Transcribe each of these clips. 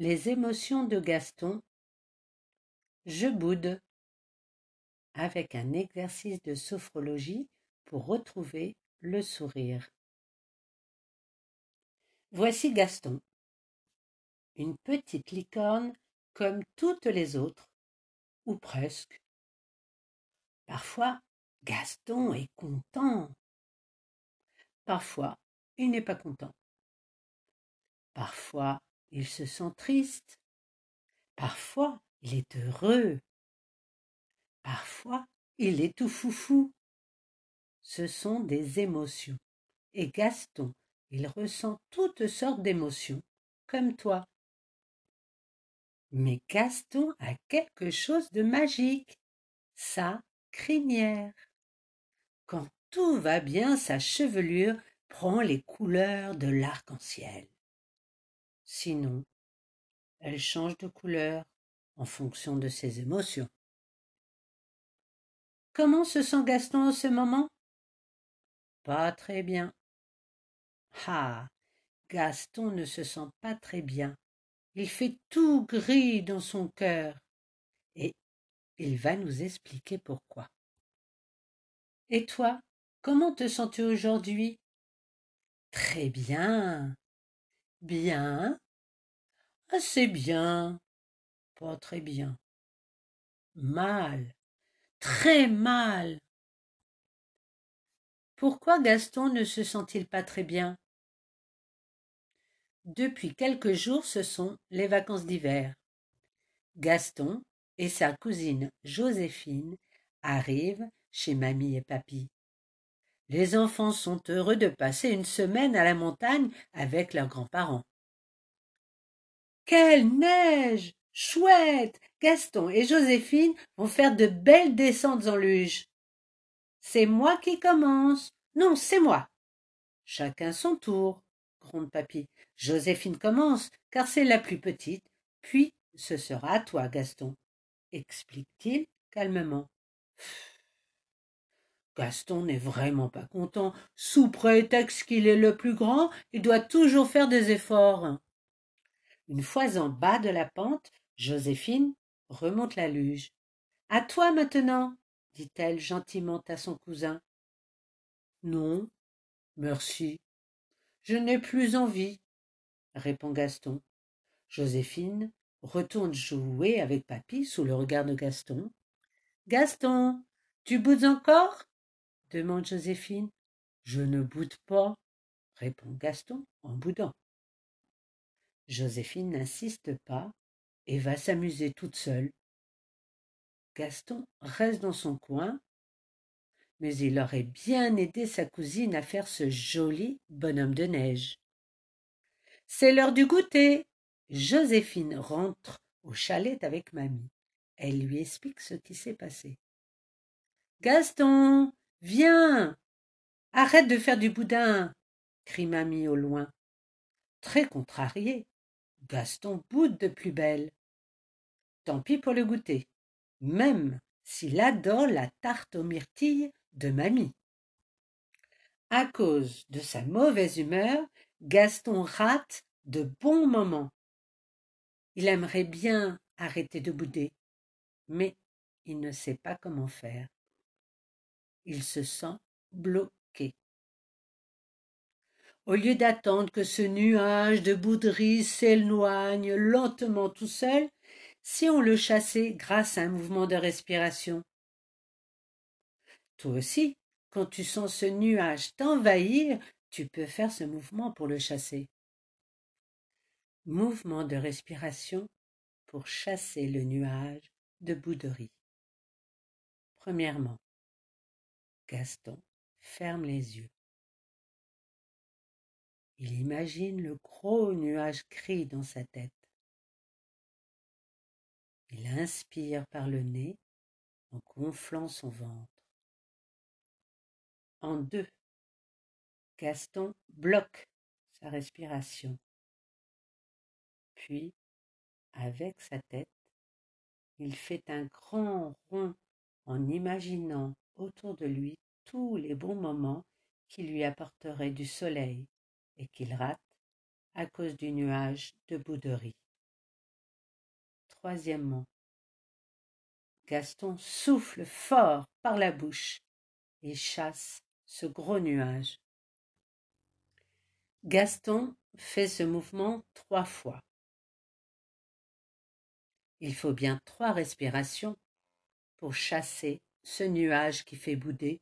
Les émotions de Gaston. Je boude. Avec un exercice de sophrologie pour retrouver le sourire. Voici Gaston. Une petite licorne comme toutes les autres, ou presque. Parfois, Gaston est content. Parfois, il n'est pas content. Parfois, il se sent triste. Parfois, il est heureux. Parfois, il est tout foufou. Ce sont des émotions. Et Gaston, il ressent toutes sortes d'émotions, comme toi. Mais Gaston a quelque chose de magique, sa crinière. Quand tout va bien, sa chevelure prend les couleurs de l'arc-en-ciel. Sinon, elle change de couleur en fonction de ses émotions. Comment se sent Gaston en ce moment? Pas très bien. Ah. Gaston ne se sent pas très bien. Il fait tout gris dans son cœur. Et il va nous expliquer pourquoi. Et toi, comment te sens-tu aujourd'hui? Très bien. Bien. Assez bien. Pas très bien. Mal. Très mal. Pourquoi Gaston ne se sent-il pas très bien? Depuis quelques jours, ce sont les vacances d'hiver. Gaston et sa cousine Joséphine arrivent chez mamie et papy. Les enfants sont heureux de passer une semaine à la montagne avec leurs grands-parents. Quelle neige Chouette Gaston et Joséphine vont faire de belles descentes en luge. C'est moi qui commence. Non, c'est moi. Chacun son tour, gronde papy. Joséphine commence, car c'est la plus petite, puis ce sera à toi, Gaston, explique-t-il calmement. Gaston n'est vraiment pas content. Sous prétexte qu'il est le plus grand, il doit toujours faire des efforts. Une fois en bas de la pente, Joséphine remonte la luge. À toi maintenant, dit-elle gentiment à son cousin. Non, merci. Je n'ai plus envie, répond Gaston. Joséphine retourne jouer avec papy sous le regard de Gaston. Gaston, tu boudes encore? Demande Joséphine. Je ne boude pas, répond Gaston en boudant. Joséphine n'insiste pas et va s'amuser toute seule. Gaston reste dans son coin, mais il aurait bien aidé sa cousine à faire ce joli bonhomme de neige. C'est l'heure du goûter. Joséphine rentre au chalet avec mamie. Elle lui explique ce qui s'est passé. Gaston, Viens. Arrête de faire du boudin. crie mamie au loin. Très contrarié, Gaston boude de plus belle. Tant pis pour le goûter, même s'il adore la tarte aux myrtilles de mamie. À cause de sa mauvaise humeur, Gaston rate de bons moments. Il aimerait bien arrêter de bouder, mais il ne sait pas comment faire il se sent bloqué. Au lieu d'attendre que ce nuage de bouderie s'éloigne lentement tout seul, si on le chassait grâce à un mouvement de respiration. Toi aussi, quand tu sens ce nuage t'envahir, tu peux faire ce mouvement pour le chasser. Mouvement de respiration pour chasser le nuage de bouderie. Premièrement, Gaston ferme les yeux. Il imagine le gros nuage gris dans sa tête. Il inspire par le nez en gonflant son ventre. En deux, Gaston bloque sa respiration. Puis, avec sa tête, il fait un grand rond en imaginant autour de lui tous les bons moments qui lui apporteraient du soleil et qu'il rate à cause du nuage de bouderie. troisièmement. Gaston souffle fort par la bouche et chasse ce gros nuage. Gaston fait ce mouvement trois fois. Il faut bien trois respirations pour chasser ce nuage qui fait bouder.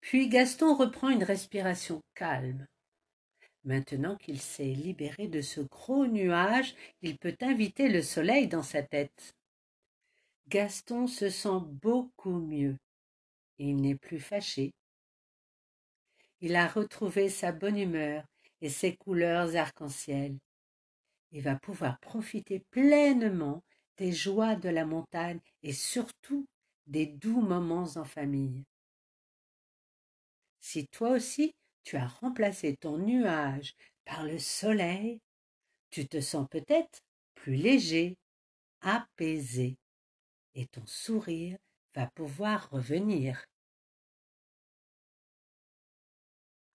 Puis Gaston reprend une respiration calme. Maintenant qu'il s'est libéré de ce gros nuage, il peut inviter le soleil dans sa tête. Gaston se sent beaucoup mieux. Il n'est plus fâché. Il a retrouvé sa bonne humeur et ses couleurs arc-en-ciel. Il va pouvoir profiter pleinement des joies de la montagne et surtout des doux moments en famille. Si toi aussi tu as remplacé ton nuage par le soleil, tu te sens peut-être plus léger, apaisé, et ton sourire va pouvoir revenir.